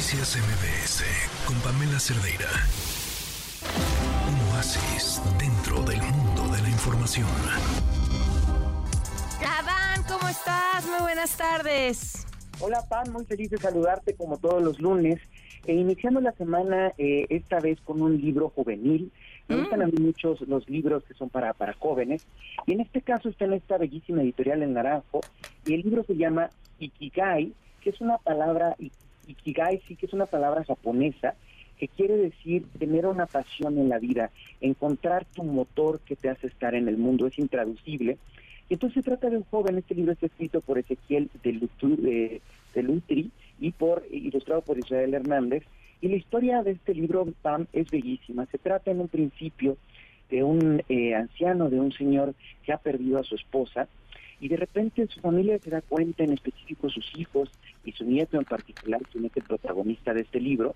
Noticias MBS con Pamela Cerdeira. Un oasis dentro del mundo de la información. Adán, ¿cómo estás? Muy buenas tardes. Hola, Pam, muy feliz de saludarte como todos los lunes. E iniciando la semana, eh, esta vez con un libro juvenil. Me gustan a mí muchos los libros que son para, para jóvenes. Y en este caso está en esta bellísima editorial en Naranjo. Y el libro se llama Ikigai, que es una palabra, Ikigai sí que es una palabra japonesa que quiere decir tener una pasión en la vida, encontrar tu motor que te hace estar en el mundo, es intraducible. Y entonces se trata de un joven, este libro está escrito por Ezequiel de, de Lutri y por ilustrado por Israel Hernández. Y la historia de este libro, Pam, es bellísima. Se trata en un principio de un eh, anciano, de un señor que ha perdido a su esposa, y de repente su familia se da cuenta, en específico sus hijos y su nieto en particular, quien es el protagonista de este libro,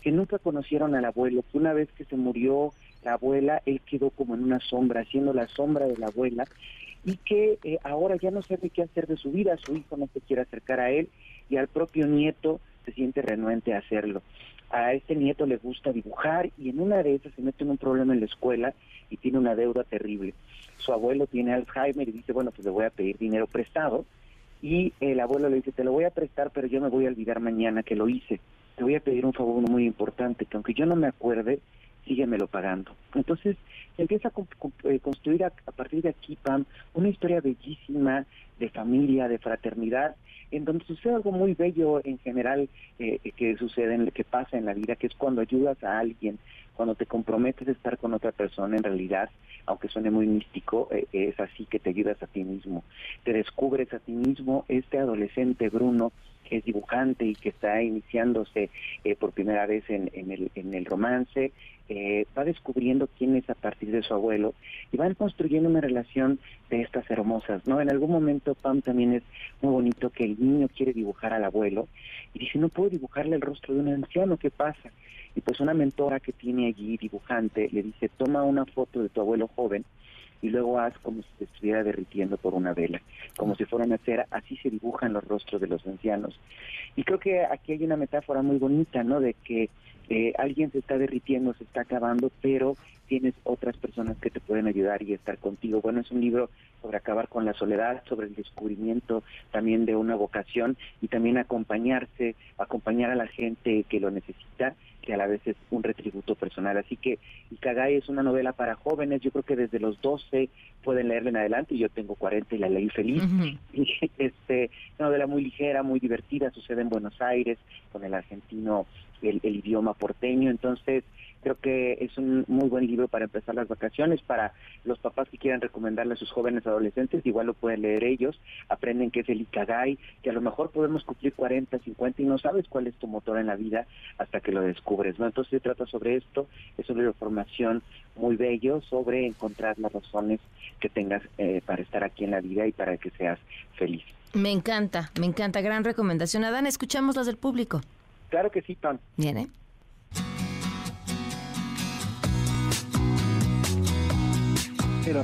que nunca conocieron al abuelo, que una vez que se murió la abuela, él quedó como en una sombra, haciendo la sombra de la abuela, y que eh, ahora ya no sabe qué hacer de su vida, su hijo no se quiere acercar a él, y al propio nieto se siente renuente a hacerlo. A este nieto le gusta dibujar y en una de esas se mete en un problema en la escuela y tiene una deuda terrible. Su abuelo tiene Alzheimer y dice, bueno, pues le voy a pedir dinero prestado. Y el abuelo le dice, te lo voy a prestar, pero yo me voy a olvidar mañana que lo hice. Te voy a pedir un favor muy importante, que aunque yo no me acuerde, síguemelo pagando. Entonces se empieza a eh, construir a, partir de aquí, Pam, una historia bellísima de familia, de fraternidad, en donde sucede algo muy bello en general eh, que sucede, en, que pasa en la vida, que es cuando ayudas a alguien, cuando te comprometes a estar con otra persona, en realidad, aunque suene muy místico, eh, es así que te ayudas a ti mismo. Te descubres a ti mismo, este adolescente Bruno, es dibujante y que está iniciándose eh, por primera vez en, el, en el romance, eh, va descubriendo quién es a partir de su abuelo y van construyendo una relación de estas hermosas, ¿no? En algún momento, Pam, también es muy bonito que el niño quiere dibujar al abuelo y dice, no puedo dibujarle el rostro de un anciano, ¿qué pasa? Y pues una mentora que tiene allí, dibujante, le dice, toma una foto de tu abuelo joven y luego haz como si se estuviera derritiendo por una vela, como si fuera una cera, así se dibujan los rostros de los ancianos. Y creo que aquí hay una metáfora muy bonita, ¿no? De que eh, alguien se está derritiendo, se está acabando, pero tienes otras personas que te pueden ayudar y estar contigo. Bueno, es un libro sobre acabar con la soledad, sobre el descubrimiento también de una vocación y también acompañarse, acompañar a la gente que lo necesita, que a la vez es un retributo personal. Así que Ikagai es una novela para jóvenes, yo creo que desde los 12 pueden leerla en adelante, yo tengo 40 y la leí feliz. este, una novela muy ligera, muy divertida, sucede en Buenos Aires, con el argentino el, idioma porteño. Entonces, creo que es un muy buen libro para empezar las vacaciones, para los papás que quieran recomendarle a sus jóvenes adolescentes, igual lo pueden leer ellos, aprenden que es el Ikagai, que a lo mejor podemos cumplir 40, 50 y no sabes cuál es tu motor en la vida hasta que lo descubres, ¿no? Entonces se trata sobre esto, es un libro de formación muy bello sobre encontrar las razones que tengas eh, para estar aquí en la vida y para que seas feliz. Me encanta, me encanta, gran recomendación. Adán, escuchamos las del público. Claro que sí, Pam. Viene.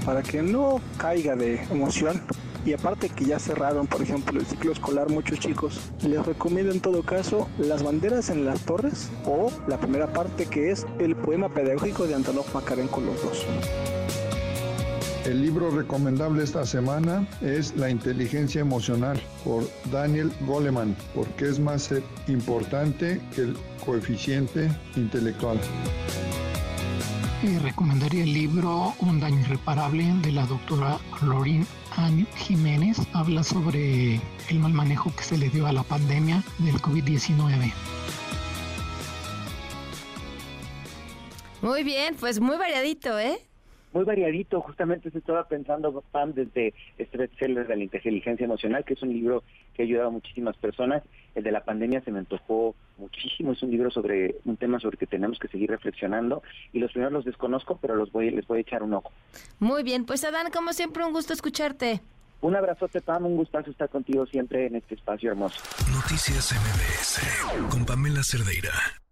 Para que no caiga de emoción, y aparte que ya cerraron, por ejemplo, el ciclo escolar muchos chicos, les recomiendo en todo caso Las banderas en las torres o la primera parte que es el poema pedagógico de Antonov Makarenko los dos. El libro recomendable esta semana es La inteligencia emocional por Daniel Goleman, porque es más importante que el coeficiente intelectual. Y recomendaría el libro Un daño irreparable de la doctora Lorin Ann Jiménez. Habla sobre el mal manejo que se le dio a la pandemia del COVID-19. Muy bien, pues muy variadito, ¿eh? Muy variadito. Justamente se estaba pensando, Pam, desde este bestseller de la inteligencia emocional, que es un libro que ha ayudado a muchísimas personas. El de la pandemia se me antojó muchísimo. Es un libro sobre un tema sobre que tenemos que seguir reflexionando. Y los primeros los desconozco, pero los voy, les voy a echar un ojo. Muy bien, pues Adán, como siempre, un gusto escucharte. Un abrazote, Pam, un gustazo estar contigo siempre en este espacio hermoso. Noticias MBS con Pamela Cerdeira.